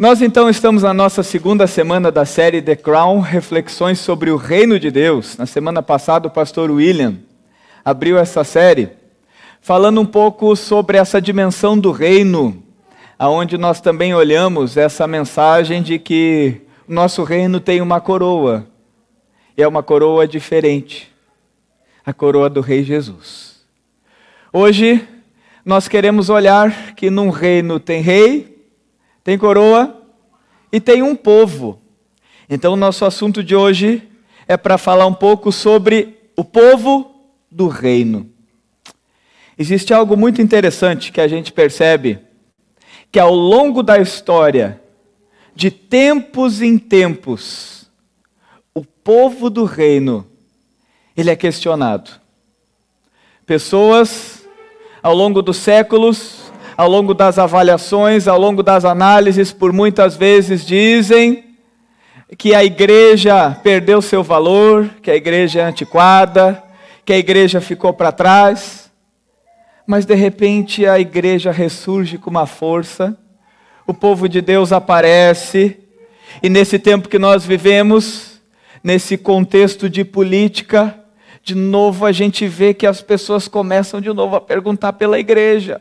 Nós então estamos na nossa segunda semana da série The Crown, reflexões sobre o reino de Deus. Na semana passada, o pastor William abriu essa série falando um pouco sobre essa dimensão do reino, aonde nós também olhamos essa mensagem de que o nosso reino tem uma coroa. E é uma coroa diferente. A coroa do rei Jesus. Hoje nós queremos olhar que num reino tem rei, tem coroa e tem um povo. Então, nosso assunto de hoje é para falar um pouco sobre o povo do reino. Existe algo muito interessante que a gente percebe que ao longo da história, de tempos em tempos, o povo do reino ele é questionado. Pessoas ao longo dos séculos ao longo das avaliações, ao longo das análises, por muitas vezes dizem que a igreja perdeu seu valor, que a igreja é antiquada, que a igreja ficou para trás. Mas de repente a igreja ressurge com uma força, o povo de Deus aparece, e nesse tempo que nós vivemos, nesse contexto de política, de novo a gente vê que as pessoas começam de novo a perguntar pela igreja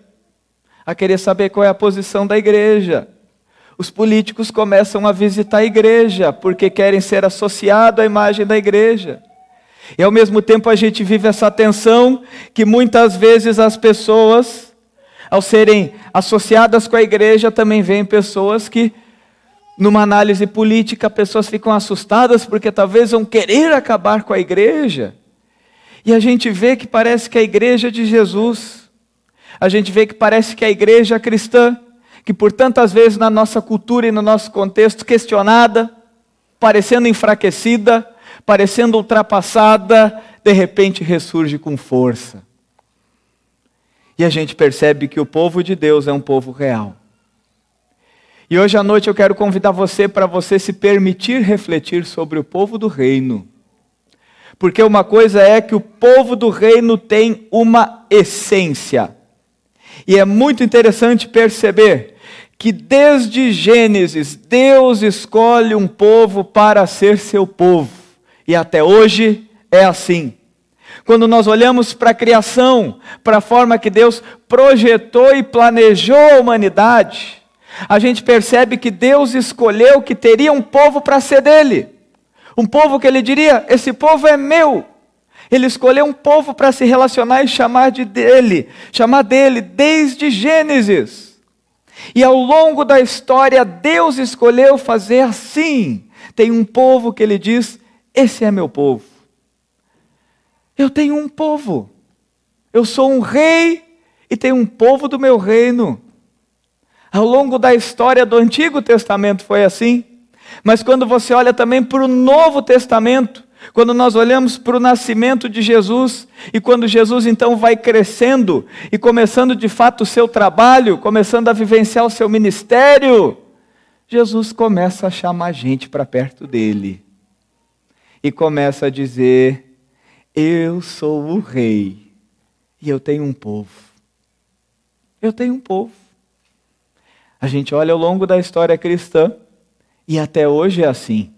a querer saber qual é a posição da igreja. Os políticos começam a visitar a igreja porque querem ser associados à imagem da igreja. E ao mesmo tempo a gente vive essa tensão que muitas vezes as pessoas, ao serem associadas com a igreja, também veem pessoas que, numa análise política, pessoas ficam assustadas porque talvez vão querer acabar com a igreja. E a gente vê que parece que a igreja de Jesus a gente vê que parece que a igreja cristã, que por tantas vezes na nossa cultura e no nosso contexto questionada, parecendo enfraquecida, parecendo ultrapassada, de repente ressurge com força. E a gente percebe que o povo de Deus é um povo real. E hoje à noite eu quero convidar você para você se permitir refletir sobre o povo do reino. Porque uma coisa é que o povo do reino tem uma essência. E é muito interessante perceber que desde Gênesis, Deus escolhe um povo para ser seu povo. E até hoje é assim. Quando nós olhamos para a criação, para a forma que Deus projetou e planejou a humanidade, a gente percebe que Deus escolheu que teria um povo para ser dele. Um povo que ele diria: Esse povo é meu. Ele escolheu um povo para se relacionar e chamar de dele, chamar dele desde Gênesis. E ao longo da história, Deus escolheu fazer assim. Tem um povo que ele diz: Esse é meu povo. Eu tenho um povo. Eu sou um rei e tenho um povo do meu reino. Ao longo da história do Antigo Testamento foi assim. Mas quando você olha também para o Novo Testamento, quando nós olhamos para o nascimento de Jesus e quando Jesus então vai crescendo e começando de fato o seu trabalho, começando a vivenciar o seu ministério, Jesus começa a chamar gente para perto dele e começa a dizer: Eu sou o rei e eu tenho um povo. Eu tenho um povo. A gente olha ao longo da história cristã e até hoje é assim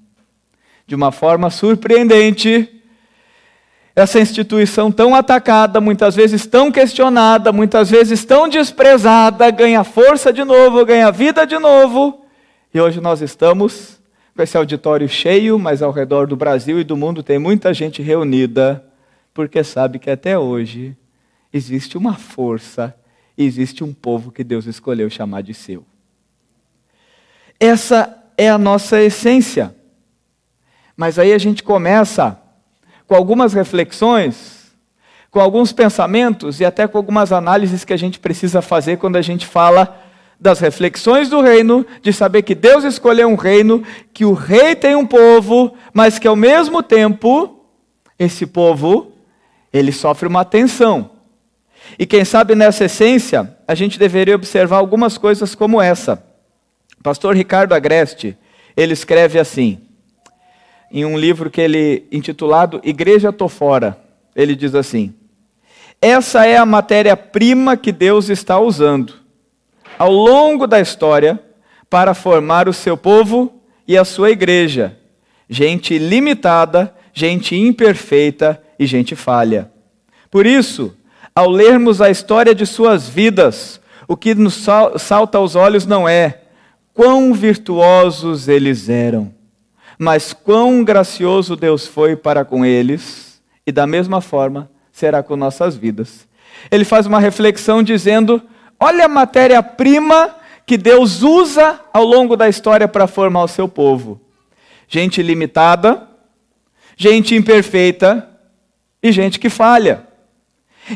de uma forma surpreendente, essa instituição tão atacada, muitas vezes tão questionada, muitas vezes tão desprezada, ganha força de novo, ganha vida de novo. E hoje nós estamos com esse auditório cheio, mas ao redor do Brasil e do mundo tem muita gente reunida, porque sabe que até hoje existe uma força, existe um povo que Deus escolheu chamar de seu. Essa é a nossa essência. Mas aí a gente começa com algumas reflexões, com alguns pensamentos e até com algumas análises que a gente precisa fazer quando a gente fala das reflexões do reino, de saber que Deus escolheu um reino, que o rei tem um povo, mas que ao mesmo tempo esse povo ele sofre uma tensão. E quem sabe nessa essência, a gente deveria observar algumas coisas como essa. Pastor Ricardo Agreste, ele escreve assim: em um livro que ele intitulado Igreja Tô Fora. Ele diz assim: Essa é a matéria-prima que Deus está usando ao longo da história para formar o seu povo e a sua igreja. Gente limitada, gente imperfeita e gente falha. Por isso, ao lermos a história de suas vidas, o que nos salta aos olhos não é quão virtuosos eles eram, mas quão gracioso Deus foi para com eles, e da mesma forma será com nossas vidas. Ele faz uma reflexão dizendo: olha a matéria-prima que Deus usa ao longo da história para formar o seu povo. Gente limitada, gente imperfeita e gente que falha.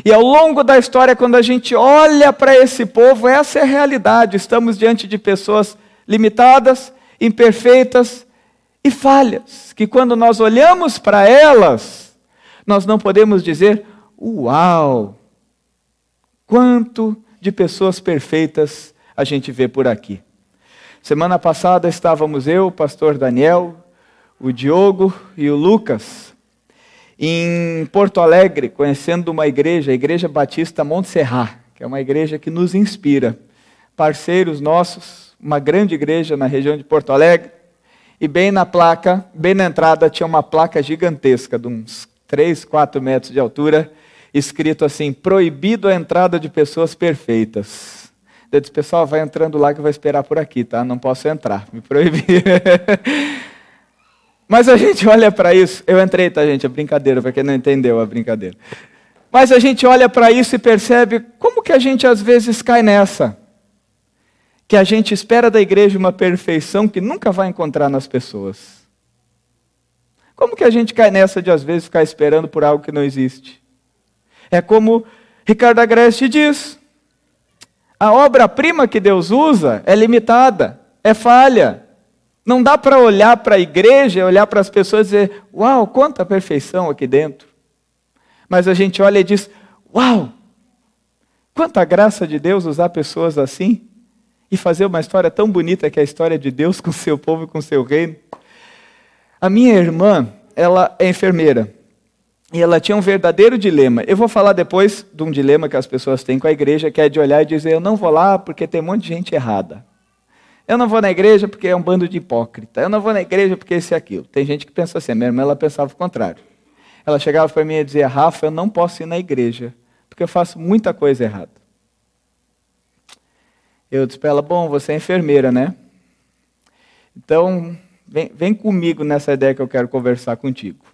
E ao longo da história, quando a gente olha para esse povo, essa é a realidade. Estamos diante de pessoas limitadas, imperfeitas e falhas, que quando nós olhamos para elas, nós não podemos dizer: Uau! Quanto de pessoas perfeitas a gente vê por aqui. Semana passada estávamos eu, o pastor Daniel, o Diogo e o Lucas em Porto Alegre, conhecendo uma igreja, a Igreja Batista Montserrat, que é uma igreja que nos inspira. Parceiros nossos, uma grande igreja na região de Porto Alegre, e bem na placa, bem na entrada, tinha uma placa gigantesca, de uns 3, 4 metros de altura, escrito assim: proibido a entrada de pessoas perfeitas. Eu disse, pessoal, vai entrando lá que vai esperar por aqui, tá? Não posso entrar, me proibir. Mas a gente olha para isso, eu entrei, tá, gente? É brincadeira, para quem não entendeu a brincadeira. Mas a gente olha para isso e percebe como que a gente às vezes cai nessa. Que a gente espera da igreja uma perfeição que nunca vai encontrar nas pessoas. Como que a gente cai nessa de às vezes ficar esperando por algo que não existe? É como Ricardo Agreste diz: a obra-prima que Deus usa é limitada, é falha. Não dá para olhar para a igreja, olhar para as pessoas e dizer, uau, quanta perfeição aqui dentro. Mas a gente olha e diz, uau, quanta graça de Deus usar pessoas assim e fazer uma história tão bonita que é a história de Deus com o seu povo e com o seu reino. A minha irmã, ela é enfermeira. E ela tinha um verdadeiro dilema. Eu vou falar depois de um dilema que as pessoas têm com a igreja, que é de olhar e dizer: eu não vou lá porque tem um monte de gente errada. Eu não vou na igreja porque é um bando de hipócrita. Eu não vou na igreja porque esse e aquilo. Tem gente que pensa assim. Minha irmã ela pensava o contrário. Ela chegava para mim e dizia: Rafa, eu não posso ir na igreja porque eu faço muita coisa errada. Eu disse para ela: Bom, você é enfermeira, né? Então, vem, vem comigo nessa ideia que eu quero conversar contigo.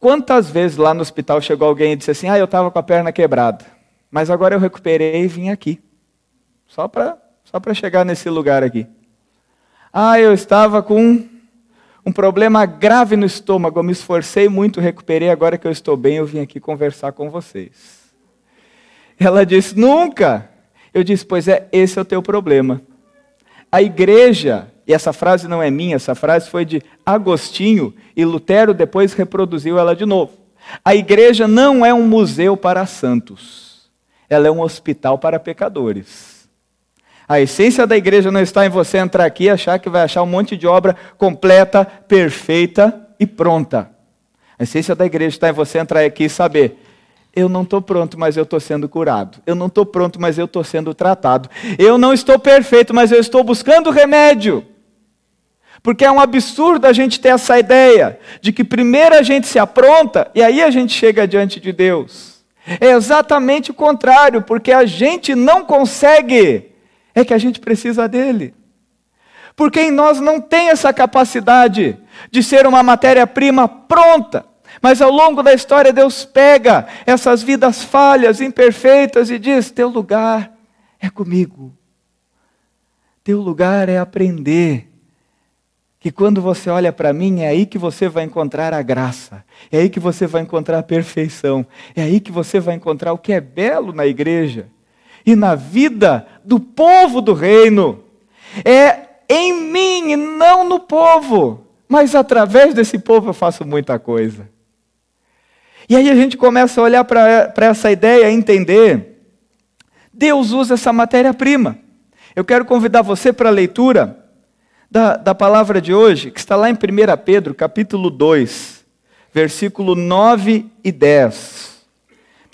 Quantas vezes lá no hospital chegou alguém e disse assim: Ah, eu estava com a perna quebrada, mas agora eu recuperei e vim aqui. Só para só para chegar nesse lugar aqui. Ah, eu estava com um problema grave no estômago, eu me esforcei muito, recuperei, agora que eu estou bem, eu vim aqui conversar com vocês. Ela disse: Nunca. Eu disse: Pois é, esse é o teu problema. A igreja, e essa frase não é minha, essa frase foi de Agostinho, e Lutero depois reproduziu ela de novo. A igreja não é um museu para santos, ela é um hospital para pecadores. A essência da igreja não está em você entrar aqui e achar que vai achar um monte de obra completa, perfeita e pronta. A essência da igreja está em você entrar aqui e saber: eu não estou pronto, mas eu estou sendo curado. Eu não estou pronto, mas eu estou sendo tratado. Eu não estou perfeito, mas eu estou buscando remédio. Porque é um absurdo a gente ter essa ideia de que primeiro a gente se apronta e aí a gente chega diante de Deus. É exatamente o contrário, porque a gente não consegue é que a gente precisa dele. Porque em nós não tem essa capacidade de ser uma matéria-prima pronta. Mas ao longo da história, Deus pega essas vidas falhas, imperfeitas e diz: Teu lugar é comigo. Teu lugar é aprender. Que quando você olha para mim, é aí que você vai encontrar a graça, é aí que você vai encontrar a perfeição, é aí que você vai encontrar o que é belo na igreja e na vida do povo do reino. É em mim e não no povo, mas através desse povo eu faço muita coisa. E aí a gente começa a olhar para essa ideia entender. Deus usa essa matéria-prima. Eu quero convidar você para a leitura da, da palavra de hoje, que está lá em 1 Pedro, capítulo 2, versículo 9 e 10.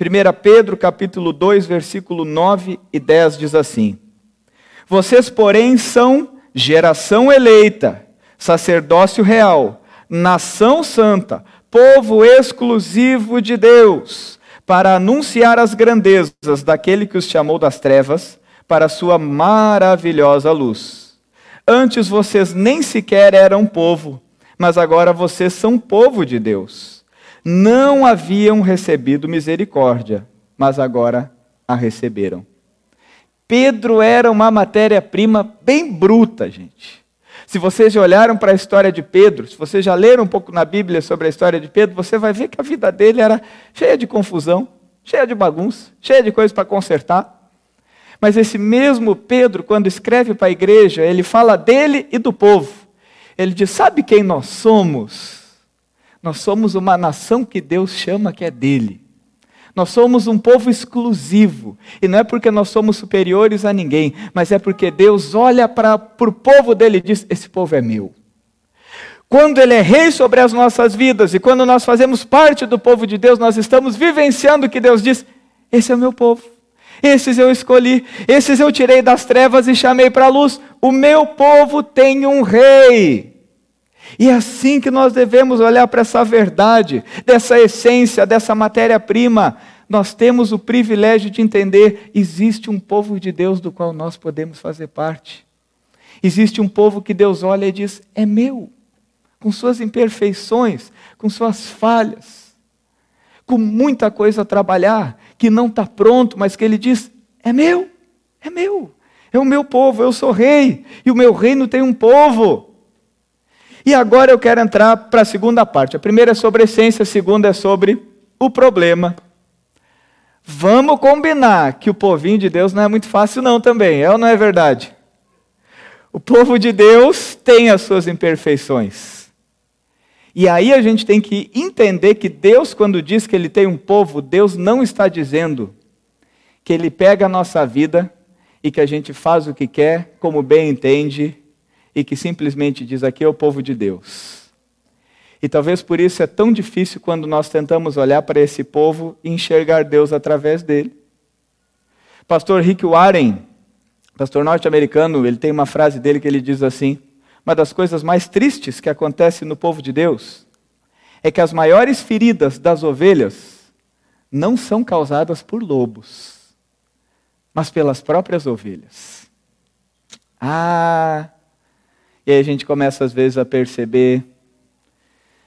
1 Pedro capítulo 2, versículo 9 e 10 diz assim: Vocês, porém, são geração eleita, sacerdócio real, nação santa, povo exclusivo de Deus, para anunciar as grandezas daquele que os chamou das trevas para sua maravilhosa luz. Antes vocês nem sequer eram povo, mas agora vocês são povo de Deus. Não haviam recebido misericórdia, mas agora a receberam. Pedro era uma matéria-prima bem bruta, gente. Se vocês já olharam para a história de Pedro, se vocês já leram um pouco na Bíblia sobre a história de Pedro, você vai ver que a vida dele era cheia de confusão, cheia de bagunça, cheia de coisas para consertar. Mas esse mesmo Pedro, quando escreve para a igreja, ele fala dele e do povo. Ele diz: Sabe quem nós somos? Nós somos uma nação que Deus chama que é dele. Nós somos um povo exclusivo. E não é porque nós somos superiores a ninguém, mas é porque Deus olha para o povo dele e diz: Esse povo é meu. Quando Ele é rei sobre as nossas vidas e quando nós fazemos parte do povo de Deus, nós estamos vivenciando o que Deus diz: Esse é o meu povo. Esses eu escolhi, esses eu tirei das trevas e chamei para a luz. O meu povo tem um rei. E é assim que nós devemos olhar para essa verdade, dessa essência, dessa matéria-prima. Nós temos o privilégio de entender: existe um povo de Deus do qual nós podemos fazer parte. Existe um povo que Deus olha e diz: é meu, com suas imperfeições, com suas falhas, com muita coisa a trabalhar, que não está pronto, mas que Ele diz: é meu, é meu, é o meu povo, eu sou rei, e o meu reino tem um povo. E agora eu quero entrar para a segunda parte. A primeira é sobre a essência, a segunda é sobre o problema. Vamos combinar que o povinho de Deus não é muito fácil, não, também, é ou não é verdade? O povo de Deus tem as suas imperfeições. E aí a gente tem que entender que Deus, quando diz que Ele tem um povo, Deus não está dizendo que Ele pega a nossa vida e que a gente faz o que quer, como bem entende, e que simplesmente diz aqui é o povo de Deus. E talvez por isso é tão difícil quando nós tentamos olhar para esse povo e enxergar Deus através dele. Pastor Rick Warren, pastor norte-americano, ele tem uma frase dele que ele diz assim: Uma das coisas mais tristes que acontece no povo de Deus é que as maiores feridas das ovelhas não são causadas por lobos, mas pelas próprias ovelhas. Ah, e aí a gente começa às vezes a perceber.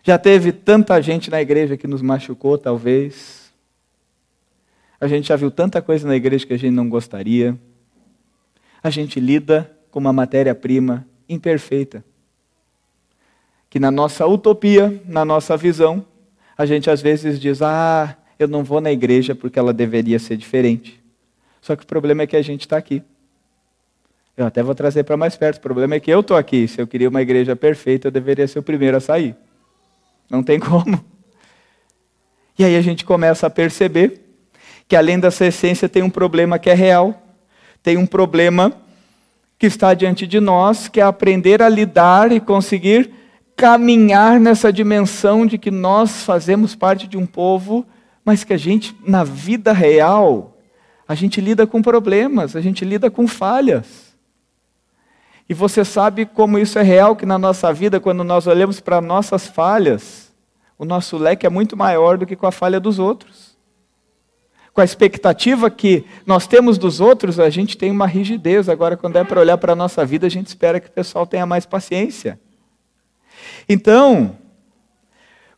Já teve tanta gente na igreja que nos machucou, talvez. A gente já viu tanta coisa na igreja que a gente não gostaria. A gente lida com uma matéria-prima imperfeita. Que na nossa utopia, na nossa visão, a gente às vezes diz: ah, eu não vou na igreja porque ela deveria ser diferente. Só que o problema é que a gente está aqui. Eu até vou trazer para mais perto. O problema é que eu estou aqui. Se eu queria uma igreja perfeita, eu deveria ser o primeiro a sair. Não tem como. E aí a gente começa a perceber que além dessa essência tem um problema que é real. Tem um problema que está diante de nós, que é aprender a lidar e conseguir caminhar nessa dimensão de que nós fazemos parte de um povo, mas que a gente, na vida real, a gente lida com problemas, a gente lida com falhas. E você sabe como isso é real, que na nossa vida, quando nós olhamos para nossas falhas, o nosso leque é muito maior do que com a falha dos outros. Com a expectativa que nós temos dos outros, a gente tem uma rigidez. Agora, quando é para olhar para a nossa vida, a gente espera que o pessoal tenha mais paciência. Então,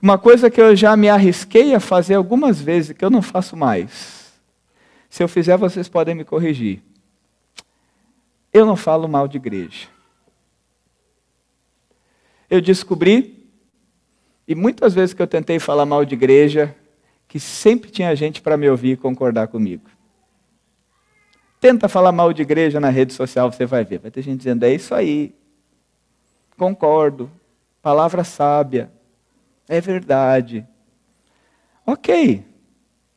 uma coisa que eu já me arrisquei a fazer algumas vezes, que eu não faço mais. Se eu fizer, vocês podem me corrigir. Eu não falo mal de igreja. Eu descobri, e muitas vezes que eu tentei falar mal de igreja, que sempre tinha gente para me ouvir e concordar comigo. Tenta falar mal de igreja na rede social, você vai ver. Vai ter gente dizendo, é isso aí. Concordo. Palavra sábia. É verdade. Ok.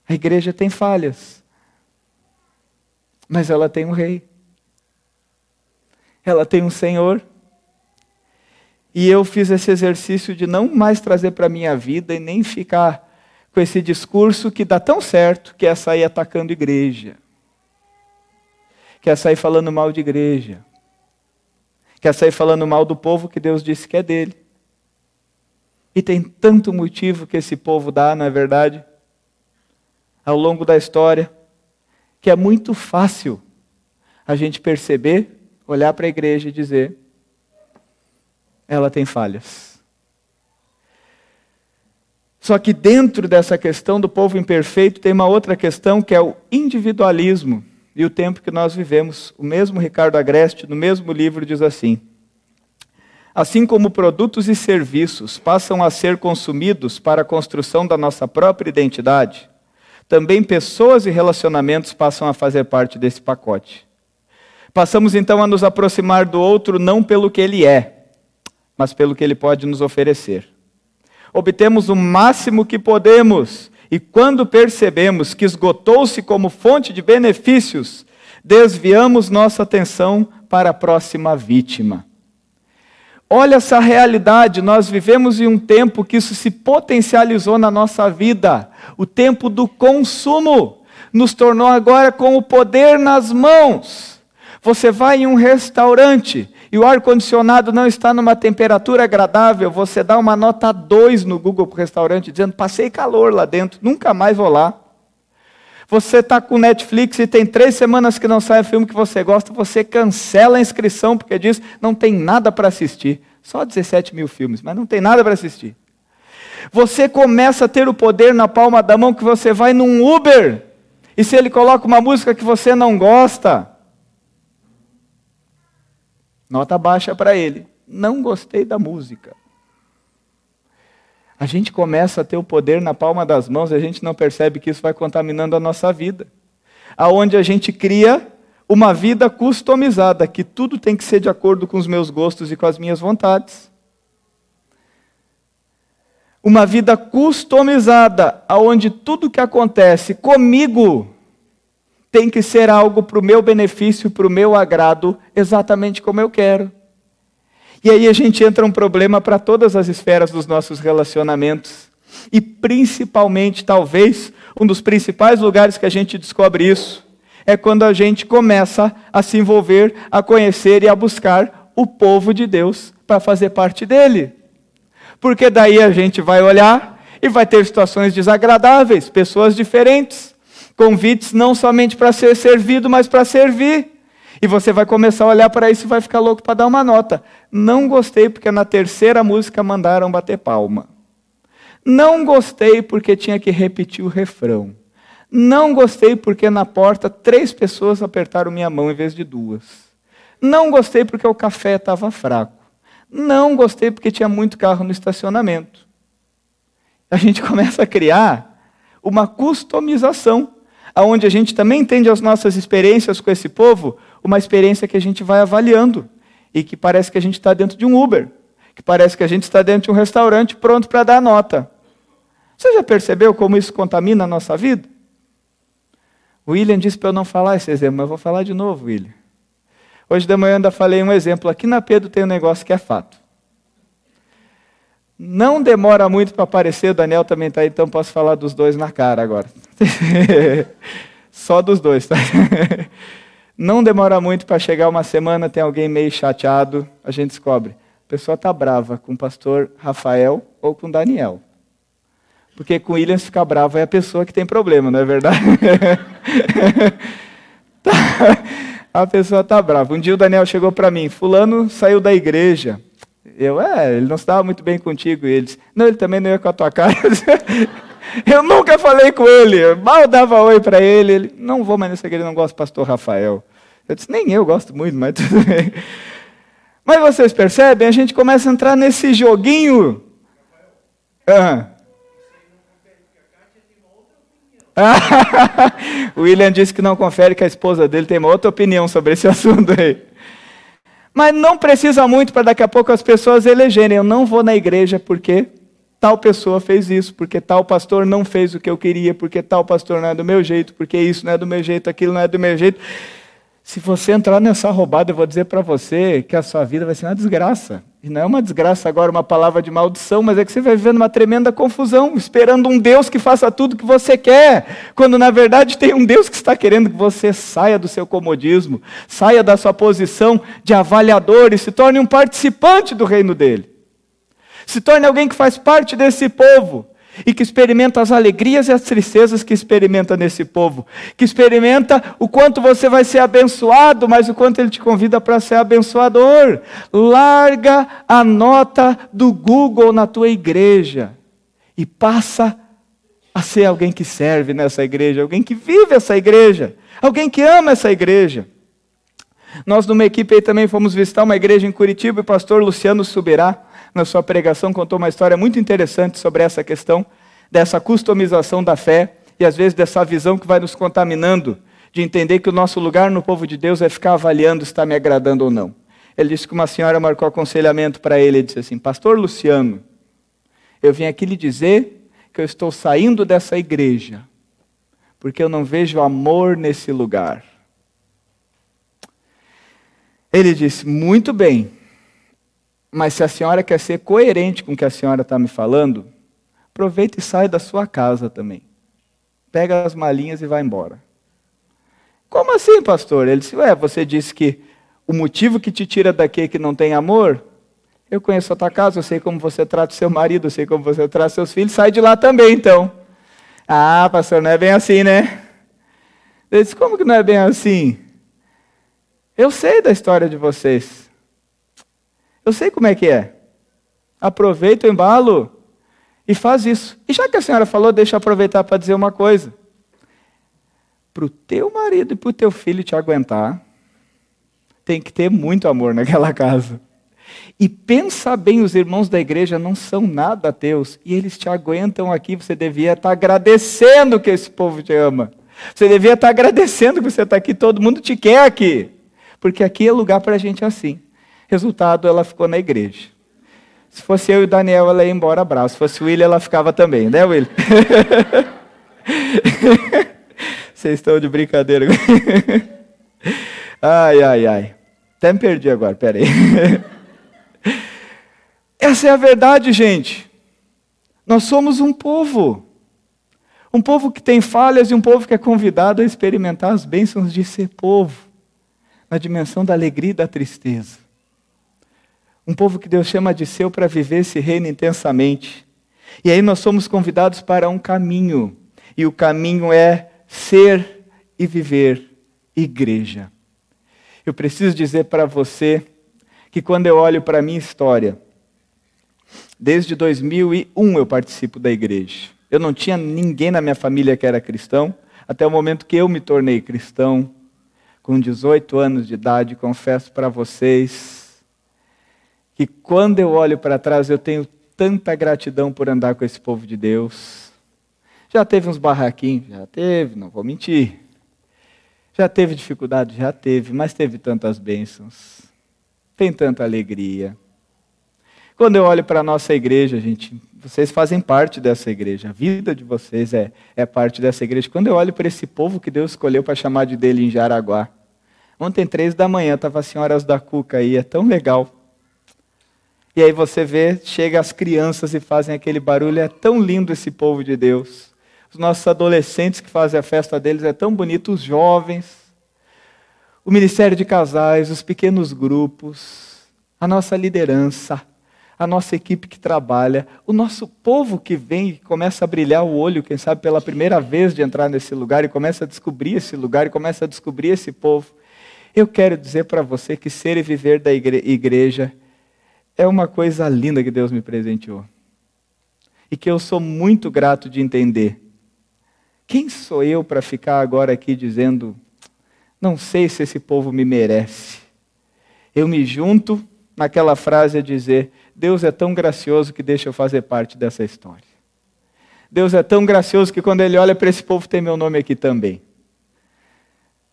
A igreja tem falhas. Mas ela tem um rei ela tem um Senhor. E eu fiz esse exercício de não mais trazer para a minha vida e nem ficar com esse discurso que dá tão certo, que é sair atacando igreja. quer sair falando mal de igreja, quer sair falando mal do povo que Deus disse que é dele. E tem tanto motivo que esse povo dá, não é verdade? Ao longo da história, que é muito fácil a gente perceber, olhar para a igreja e dizer: ela tem falhas. Só que dentro dessa questão do povo imperfeito tem uma outra questão que é o individualismo e o tempo que nós vivemos. O mesmo Ricardo Agreste, no mesmo livro, diz assim: Assim como produtos e serviços passam a ser consumidos para a construção da nossa própria identidade, também pessoas e relacionamentos passam a fazer parte desse pacote. Passamos então a nos aproximar do outro não pelo que ele é, mas pelo que ele pode nos oferecer obtemos o máximo que podemos, e quando percebemos que esgotou-se como fonte de benefícios, desviamos nossa atenção para a próxima vítima. Olha essa realidade, nós vivemos em um tempo que isso se potencializou na nossa vida. O tempo do consumo nos tornou agora com o poder nas mãos. Você vai em um restaurante e o ar-condicionado não está numa temperatura agradável, você dá uma nota 2 no Google para o restaurante, dizendo: passei calor lá dentro, nunca mais vou lá. Você está com Netflix e tem três semanas que não sai o filme que você gosta, você cancela a inscrição porque diz: não tem nada para assistir. Só 17 mil filmes, mas não tem nada para assistir. Você começa a ter o poder na palma da mão que você vai num Uber. E se ele coloca uma música que você não gosta, Nota baixa para ele. Não gostei da música. A gente começa a ter o poder na palma das mãos e a gente não percebe que isso vai contaminando a nossa vida. Aonde a gente cria uma vida customizada, que tudo tem que ser de acordo com os meus gostos e com as minhas vontades. Uma vida customizada, aonde tudo que acontece comigo tem que ser algo para o meu benefício, para o meu agrado, exatamente como eu quero. E aí a gente entra um problema para todas as esferas dos nossos relacionamentos. E principalmente, talvez, um dos principais lugares que a gente descobre isso é quando a gente começa a se envolver, a conhecer e a buscar o povo de Deus para fazer parte dele. Porque daí a gente vai olhar e vai ter situações desagradáveis, pessoas diferentes convites não somente para ser servido, mas para servir. E você vai começar a olhar para isso e vai ficar louco para dar uma nota. Não gostei porque na terceira música mandaram bater palma. Não gostei porque tinha que repetir o refrão. Não gostei porque na porta três pessoas apertaram minha mão em vez de duas. Não gostei porque o café estava fraco. Não gostei porque tinha muito carro no estacionamento. A gente começa a criar uma customização aonde a gente também entende as nossas experiências com esse povo, uma experiência que a gente vai avaliando e que parece que a gente está dentro de um Uber, que parece que a gente está dentro de um restaurante pronto para dar nota. Você já percebeu como isso contamina a nossa vida? William disse para eu não falar esse exemplo, mas eu vou falar de novo, William. Hoje de manhã ainda falei um exemplo. Aqui na Pedro tem um negócio que é fato. Não demora muito para aparecer, o Daniel também está aí, então posso falar dos dois na cara agora. Só dos dois, tá? Não demora muito para chegar uma semana, tem alguém meio chateado, a gente descobre. A pessoa está brava com o pastor Rafael ou com Daniel. Porque com Williams ficar bravo é a pessoa que tem problema, não é verdade? Tá. a pessoa está brava. Um dia o Daniel chegou para mim, fulano saiu da igreja. Eu, é, ele não estava muito bem contigo. E ele disse, não, ele também não ia com a tua cara. Eu nunca falei com ele, mal dava oi para ele. Ele, não vou mais nessa igreja, não gosto do pastor Rafael. Eu disse, nem eu gosto muito, mas tudo bem. Mas vocês percebem, a gente começa a entrar nesse joguinho. William disse que não confere que a esposa dele tem uma outra opinião sobre esse assunto aí. Mas não precisa muito para daqui a pouco as pessoas elegerem. Eu não vou na igreja porque tal pessoa fez isso, porque tal pastor não fez o que eu queria, porque tal pastor não é do meu jeito, porque isso não é do meu jeito, aquilo não é do meu jeito. Se você entrar nessa roubada, eu vou dizer para você que a sua vida vai ser uma desgraça. E não é uma desgraça agora, uma palavra de maldição, mas é que você vai vivendo uma tremenda confusão, esperando um Deus que faça tudo que você quer, quando na verdade tem um Deus que está querendo que você saia do seu comodismo, saia da sua posição de avaliador e se torne um participante do reino dele. Se torne alguém que faz parte desse povo e que experimenta as alegrias e as tristezas que experimenta nesse povo, que experimenta o quanto você vai ser abençoado, mas o quanto ele te convida para ser abençoador. Larga a nota do Google na tua igreja e passa a ser alguém que serve nessa igreja, alguém que vive essa igreja, alguém que ama essa igreja. Nós, numa equipe aí, também fomos visitar uma igreja em Curitiba e o pastor Luciano Subirá na sua pregação, contou uma história muito interessante sobre essa questão dessa customização da fé e às vezes dessa visão que vai nos contaminando de entender que o nosso lugar no povo de Deus é ficar avaliando se está me agradando ou não. Ele disse que uma senhora marcou aconselhamento para ele e disse assim: Pastor Luciano, eu vim aqui lhe dizer que eu estou saindo dessa igreja porque eu não vejo amor nesse lugar. Ele disse: Muito bem, mas se a senhora quer ser coerente com o que a senhora está me falando, aproveita e sai da sua casa também. Pega as malinhas e vai embora. Como assim, pastor? Ele disse: Ué, você disse que o motivo que te tira daqui é que não tem amor? Eu conheço a tua casa, eu sei como você trata o seu marido, eu sei como você trata seus filhos, sai de lá também então. Ah, pastor, não é bem assim, né? Ele disse: Como que não é bem assim? Eu sei da história de vocês. Eu sei como é que é. Aproveita o embalo e faz isso. E já que a senhora falou, deixa eu aproveitar para dizer uma coisa. Para o teu marido e para o teu filho te aguentar, tem que ter muito amor naquela casa. E pensa bem, os irmãos da igreja não são nada ateus, e eles te aguentam aqui, você devia estar agradecendo que esse povo te ama. Você devia estar agradecendo que você está aqui, todo mundo te quer aqui. Porque aqui é lugar para a gente assim. Resultado, ela ficou na igreja. Se fosse eu e o Daniel, ela ia embora bravo. Se fosse o William, ela ficava também, né, William? Vocês estão de brincadeira. ai, ai, ai. Até me perdi agora, peraí. Essa é a verdade, gente. Nós somos um povo. Um povo que tem falhas e um povo que é convidado a experimentar as bênçãos de ser povo, na dimensão da alegria e da tristeza. Um povo que Deus chama de seu para viver esse reino intensamente. E aí nós somos convidados para um caminho. E o caminho é ser e viver igreja. Eu preciso dizer para você que quando eu olho para a minha história, desde 2001 eu participo da igreja. Eu não tinha ninguém na minha família que era cristão, até o momento que eu me tornei cristão, com 18 anos de idade, confesso para vocês, que quando eu olho para trás eu tenho tanta gratidão por andar com esse povo de Deus. Já teve uns barraquinhos? Já teve, não vou mentir. Já teve dificuldade? Já teve, mas teve tantas bênçãos. Tem tanta alegria. Quando eu olho para a nossa igreja, gente, vocês fazem parte dessa igreja, a vida de vocês é, é parte dessa igreja. Quando eu olho para esse povo que Deus escolheu para chamar de dele em Jaraguá, ontem, três da manhã, estava a senhora da Cuca aí, é tão legal. E aí você vê, chega as crianças e fazem aquele barulho, é tão lindo esse povo de Deus. Os nossos adolescentes que fazem a festa deles é tão bonito, os jovens, o ministério de casais, os pequenos grupos, a nossa liderança, a nossa equipe que trabalha, o nosso povo que vem e começa a brilhar o olho, quem sabe pela primeira vez de entrar nesse lugar e começa a descobrir esse lugar e começa a descobrir esse povo. Eu quero dizer para você que ser e viver da igreja é uma coisa linda que Deus me presenteou. E que eu sou muito grato de entender. Quem sou eu para ficar agora aqui dizendo, não sei se esse povo me merece? Eu me junto naquela frase a dizer: Deus é tão gracioso que deixa eu fazer parte dessa história. Deus é tão gracioso que quando Ele olha para esse povo tem meu nome aqui também.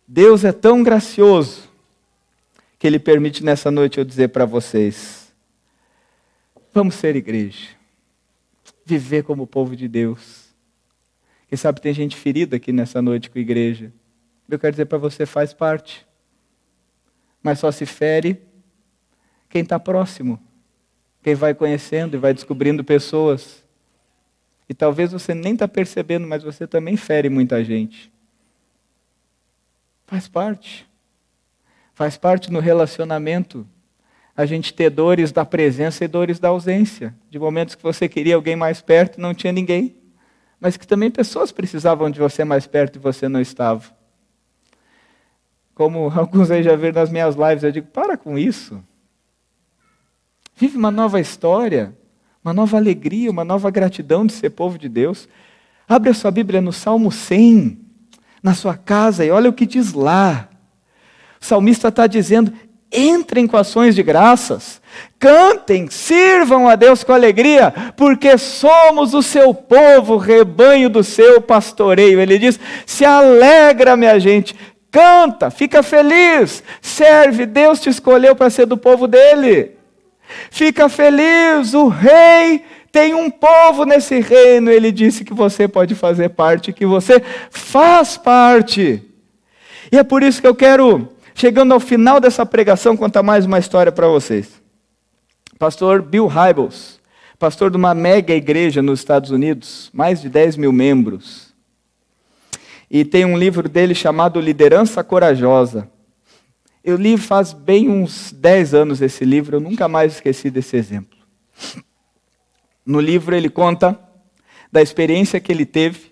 Deus é tão gracioso que Ele permite nessa noite eu dizer para vocês: Vamos ser igreja. Viver como povo de Deus. Quem sabe tem gente ferida aqui nessa noite com a igreja. Eu quero dizer para você, faz parte. Mas só se fere quem está próximo. Quem vai conhecendo e vai descobrindo pessoas. E talvez você nem está percebendo, mas você também fere muita gente. Faz parte. Faz parte no relacionamento a gente ter dores da presença e dores da ausência. De momentos que você queria alguém mais perto e não tinha ninguém. Mas que também pessoas precisavam de você mais perto e você não estava. Como alguns aí já viram nas minhas lives, eu digo: para com isso. Vive uma nova história, uma nova alegria, uma nova gratidão de ser povo de Deus. Abre a sua Bíblia no Salmo 100, na sua casa, e olha o que diz lá. O salmista está dizendo: entrem com ações de graças, cantem, sirvam a Deus com alegria, porque somos o seu povo, rebanho do seu pastoreio. Ele diz: se alegra, minha gente, canta, fica feliz, serve, Deus te escolheu para ser do povo dele. Fica feliz, o rei tem um povo nesse reino, ele disse que você pode fazer parte, que você faz parte. E é por isso que eu quero Chegando ao final dessa pregação, contar mais uma história para vocês. Pastor Bill Hybels, pastor de uma mega igreja nos Estados Unidos, mais de 10 mil membros. E tem um livro dele chamado Liderança Corajosa. Eu li faz bem uns 10 anos esse livro, eu nunca mais esqueci desse exemplo. No livro ele conta da experiência que ele teve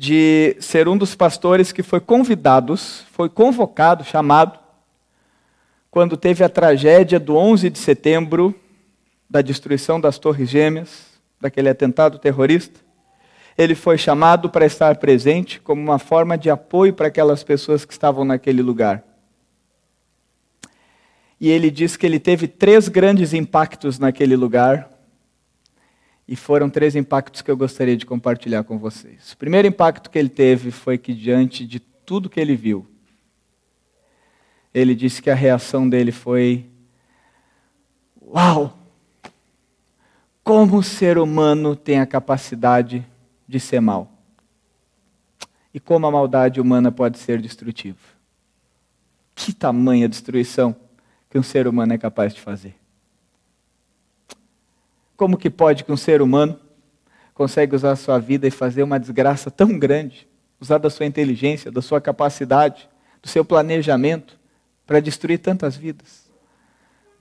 de ser um dos pastores que foi convidados, foi convocado, chamado, quando teve a tragédia do 11 de setembro, da destruição das Torres Gêmeas, daquele atentado terrorista. Ele foi chamado para estar presente como uma forma de apoio para aquelas pessoas que estavam naquele lugar. E ele diz que ele teve três grandes impactos naquele lugar e foram três impactos que eu gostaria de compartilhar com vocês. O primeiro impacto que ele teve foi que, diante de tudo que ele viu, ele disse que a reação dele foi: Uau! Como o ser humano tem a capacidade de ser mal. E como a maldade humana pode ser destrutiva. Que tamanha destruição que um ser humano é capaz de fazer. Como que pode que um ser humano consegue usar a sua vida e fazer uma desgraça tão grande, usar da sua inteligência, da sua capacidade, do seu planejamento para destruir tantas vidas?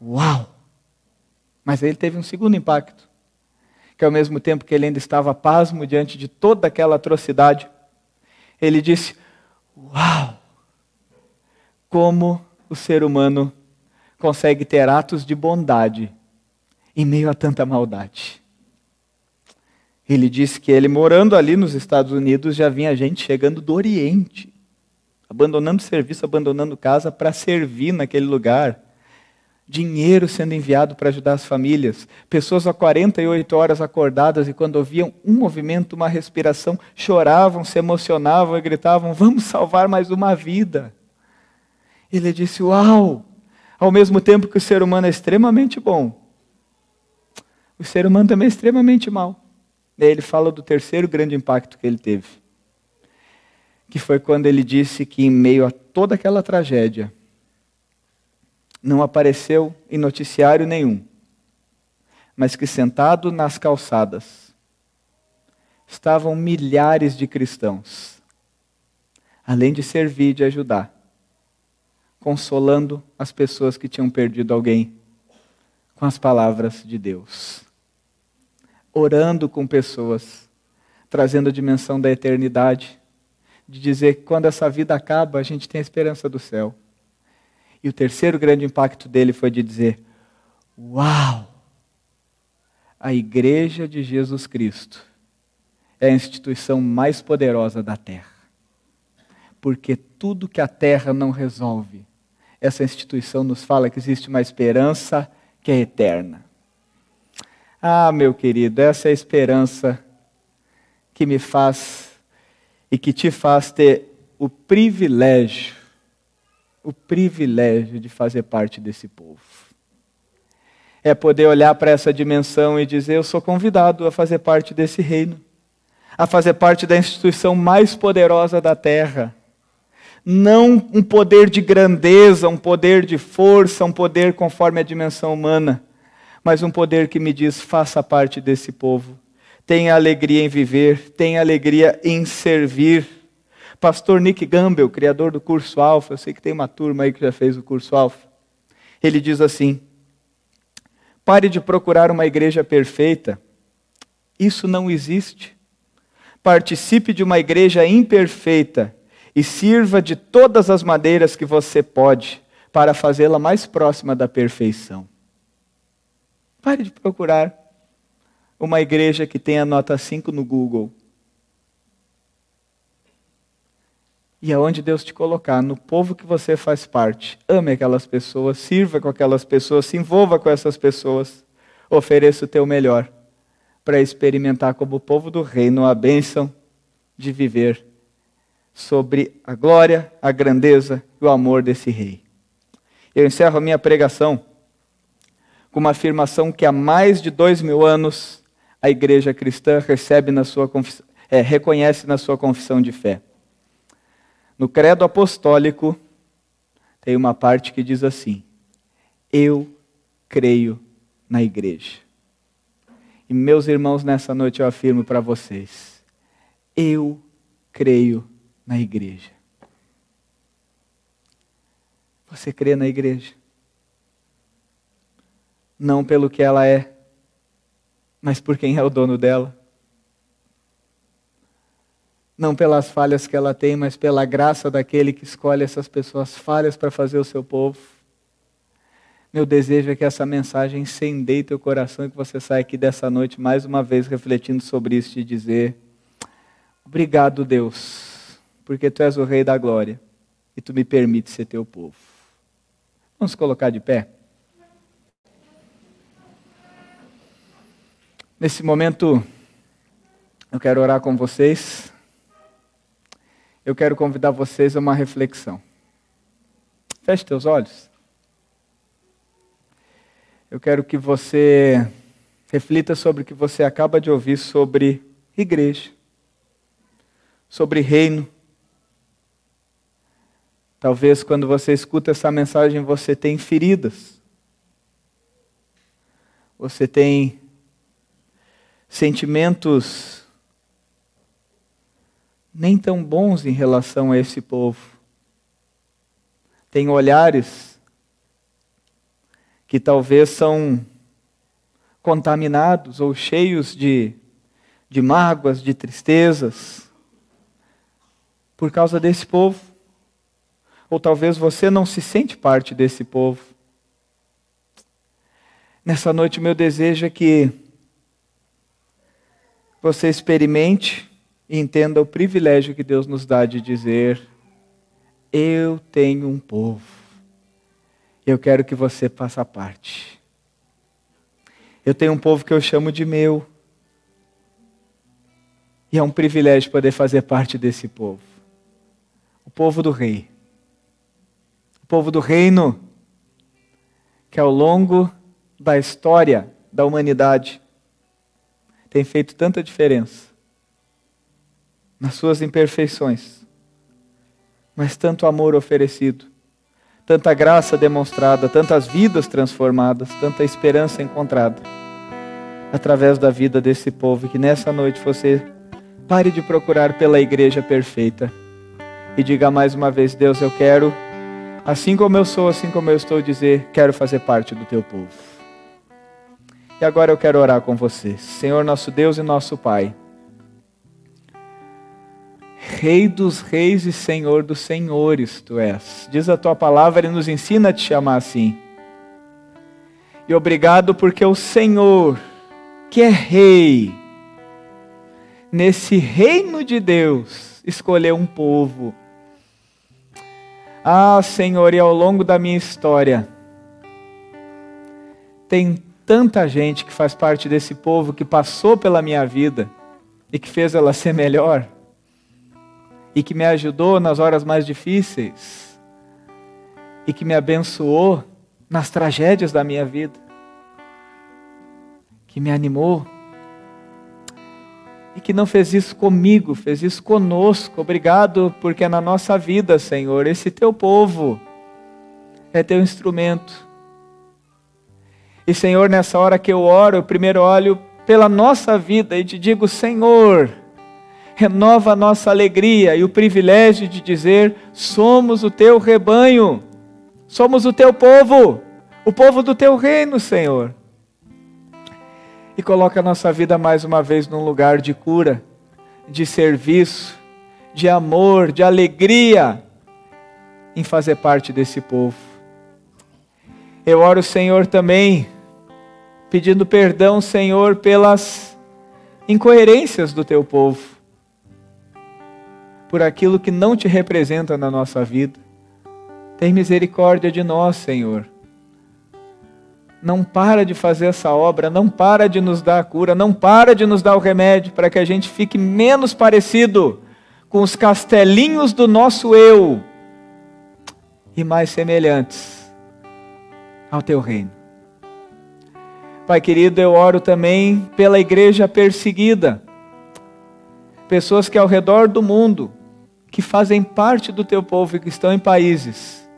Uau! Mas ele teve um segundo impacto, que ao mesmo tempo que ele ainda estava pasmo diante de toda aquela atrocidade, ele disse: Uau! Como o ser humano consegue ter atos de bondade em meio a tanta maldade. Ele disse que ele, morando ali nos Estados Unidos, já vinha gente chegando do Oriente, abandonando serviço, abandonando casa para servir naquele lugar. Dinheiro sendo enviado para ajudar as famílias. Pessoas há 48 horas acordadas e, quando ouviam um movimento, uma respiração, choravam, se emocionavam e gritavam: Vamos salvar mais uma vida. Ele disse: Uau! Ao mesmo tempo que o ser humano é extremamente bom, o ser humano também é extremamente mal. Daí ele fala do terceiro grande impacto que ele teve, que foi quando ele disse que, em meio a toda aquela tragédia, não apareceu em noticiário nenhum, mas que sentado nas calçadas estavam milhares de cristãos, além de servir e de ajudar, consolando as pessoas que tinham perdido alguém com as palavras de Deus orando com pessoas, trazendo a dimensão da eternidade, de dizer que quando essa vida acaba, a gente tem a esperança do céu. E o terceiro grande impacto dele foi de dizer: Uau! A Igreja de Jesus Cristo é a instituição mais poderosa da terra. Porque tudo que a terra não resolve, essa instituição nos fala que existe uma esperança que é eterna. Ah, meu querido, essa é a esperança que me faz e que te faz ter o privilégio, o privilégio de fazer parte desse povo. É poder olhar para essa dimensão e dizer: eu sou convidado a fazer parte desse reino, a fazer parte da instituição mais poderosa da terra. Não um poder de grandeza, um poder de força, um poder conforme a dimensão humana mas um poder que me diz: faça parte desse povo. Tenha alegria em viver, tenha alegria em servir. Pastor Nick Gamble, criador do curso Alfa, eu sei que tem uma turma aí que já fez o curso Alfa. Ele diz assim: pare de procurar uma igreja perfeita, isso não existe. Participe de uma igreja imperfeita e sirva de todas as maneiras que você pode para fazê-la mais próxima da perfeição. Pare de procurar uma igreja que tenha nota 5 no Google. E aonde Deus te colocar, no povo que você faz parte, ame aquelas pessoas, sirva com aquelas pessoas, se envolva com essas pessoas, ofereça o teu melhor para experimentar como povo do reino a bênção de viver sobre a glória, a grandeza e o amor desse rei. Eu encerro a minha pregação com uma afirmação que há mais de dois mil anos a igreja cristã recebe na sua é, reconhece na sua confissão de fé. No credo apostólico tem uma parte que diz assim: Eu creio na igreja. E meus irmãos, nessa noite eu afirmo para vocês: eu creio na igreja. Você crê na igreja? Não pelo que ela é, mas por quem é o dono dela. Não pelas falhas que ela tem, mas pela graça daquele que escolhe essas pessoas falhas para fazer o seu povo. Meu desejo é que essa mensagem incendeie teu coração e que você saia aqui dessa noite mais uma vez refletindo sobre isso e dizer: Obrigado, Deus, porque tu és o Rei da glória e tu me permite ser teu povo. Vamos colocar de pé? Nesse momento, eu quero orar com vocês. Eu quero convidar vocês a uma reflexão. Feche teus olhos. Eu quero que você reflita sobre o que você acaba de ouvir sobre igreja, sobre reino. Talvez quando você escuta essa mensagem você tem feridas. Você tem sentimentos nem tão bons em relação a esse povo. Tem olhares que talvez são contaminados ou cheios de, de mágoas, de tristezas, por causa desse povo. Ou talvez você não se sente parte desse povo. Nessa noite, meu desejo é que você experimente e entenda o privilégio que Deus nos dá de dizer: Eu tenho um povo eu quero que você faça parte. Eu tenho um povo que eu chamo de meu. E é um privilégio poder fazer parte desse povo. O povo do rei. O povo do reino que ao longo da história da humanidade tem feito tanta diferença nas suas imperfeições, mas tanto amor oferecido tanta graça demonstrada, tantas vidas transformadas, tanta esperança encontrada através da vida desse povo. Que nessa noite você pare de procurar pela igreja perfeita e diga mais uma vez: Deus, eu quero, assim como eu sou, assim como eu estou, dizer, quero fazer parte do teu povo. E agora eu quero orar com você, Senhor nosso Deus e nosso Pai. Rei dos reis e Senhor dos senhores tu és. Diz a tua palavra e nos ensina a te chamar assim. E obrigado porque o Senhor, que é Rei, nesse reino de Deus, escolheu um povo. Ah, Senhor, e ao longo da minha história, tem tanta gente que faz parte desse povo que passou pela minha vida e que fez ela ser melhor e que me ajudou nas horas mais difíceis e que me abençoou nas tragédias da minha vida, que me animou e que não fez isso comigo, fez isso conosco. Obrigado, porque é na nossa vida, Senhor, esse teu povo é teu instrumento. E Senhor, nessa hora que eu oro, eu primeiro olho pela nossa vida e te digo, Senhor, renova a nossa alegria e o privilégio de dizer: somos o teu rebanho, somos o teu povo, o povo do teu reino, Senhor. E coloca a nossa vida mais uma vez num lugar de cura, de serviço, de amor, de alegria em fazer parte desse povo. Eu oro, Senhor, também, pedindo perdão, Senhor, pelas incoerências do teu povo por aquilo que não te representa na nossa vida. Tem misericórdia de nós, Senhor. Não para de fazer essa obra, não para de nos dar a cura, não para de nos dar o remédio para que a gente fique menos parecido com os castelinhos do nosso eu e mais semelhantes ao teu reino. Pai querido, eu oro também pela igreja perseguida, pessoas que ao redor do mundo que fazem parte do teu povo e que estão em países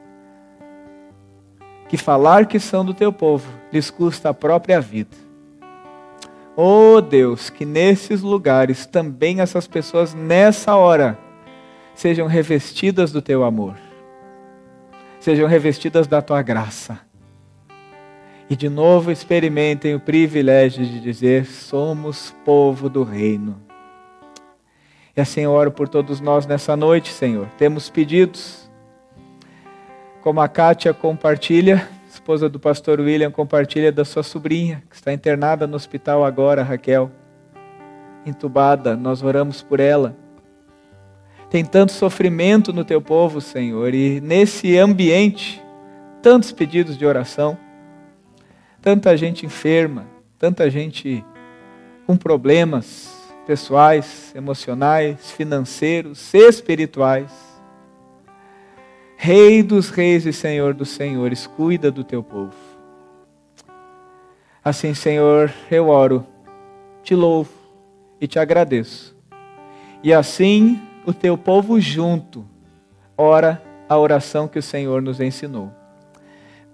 que falar que são do teu povo lhes custa a própria vida. Oh Deus, que nesses lugares também essas pessoas nessa hora sejam revestidas do teu amor, sejam revestidas da tua graça. E de novo experimentem o privilégio de dizer: somos povo do reino e assim eu oro por todos nós nessa noite, Senhor. Temos pedidos, como a Kátia compartilha, esposa do pastor William, compartilha da sua sobrinha, que está internada no hospital agora, Raquel, entubada. Nós oramos por ela. Tem tanto sofrimento no teu povo, Senhor, e nesse ambiente, tantos pedidos de oração, tanta gente enferma, tanta gente com problemas pessoais, emocionais, financeiros, espirituais. Rei dos reis e Senhor dos senhores, cuida do teu povo. Assim, Senhor, eu oro, te louvo e te agradeço. E assim o teu povo junto ora a oração que o Senhor nos ensinou.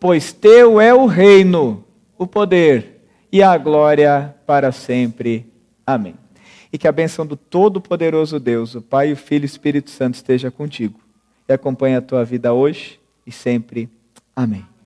pois teu é o reino, o poder e a glória para sempre. Amém e que a bênção do Todo-Poderoso Deus, o Pai, o Filho e o Espírito Santo esteja contigo e acompanhe a tua vida hoje e sempre. Amém.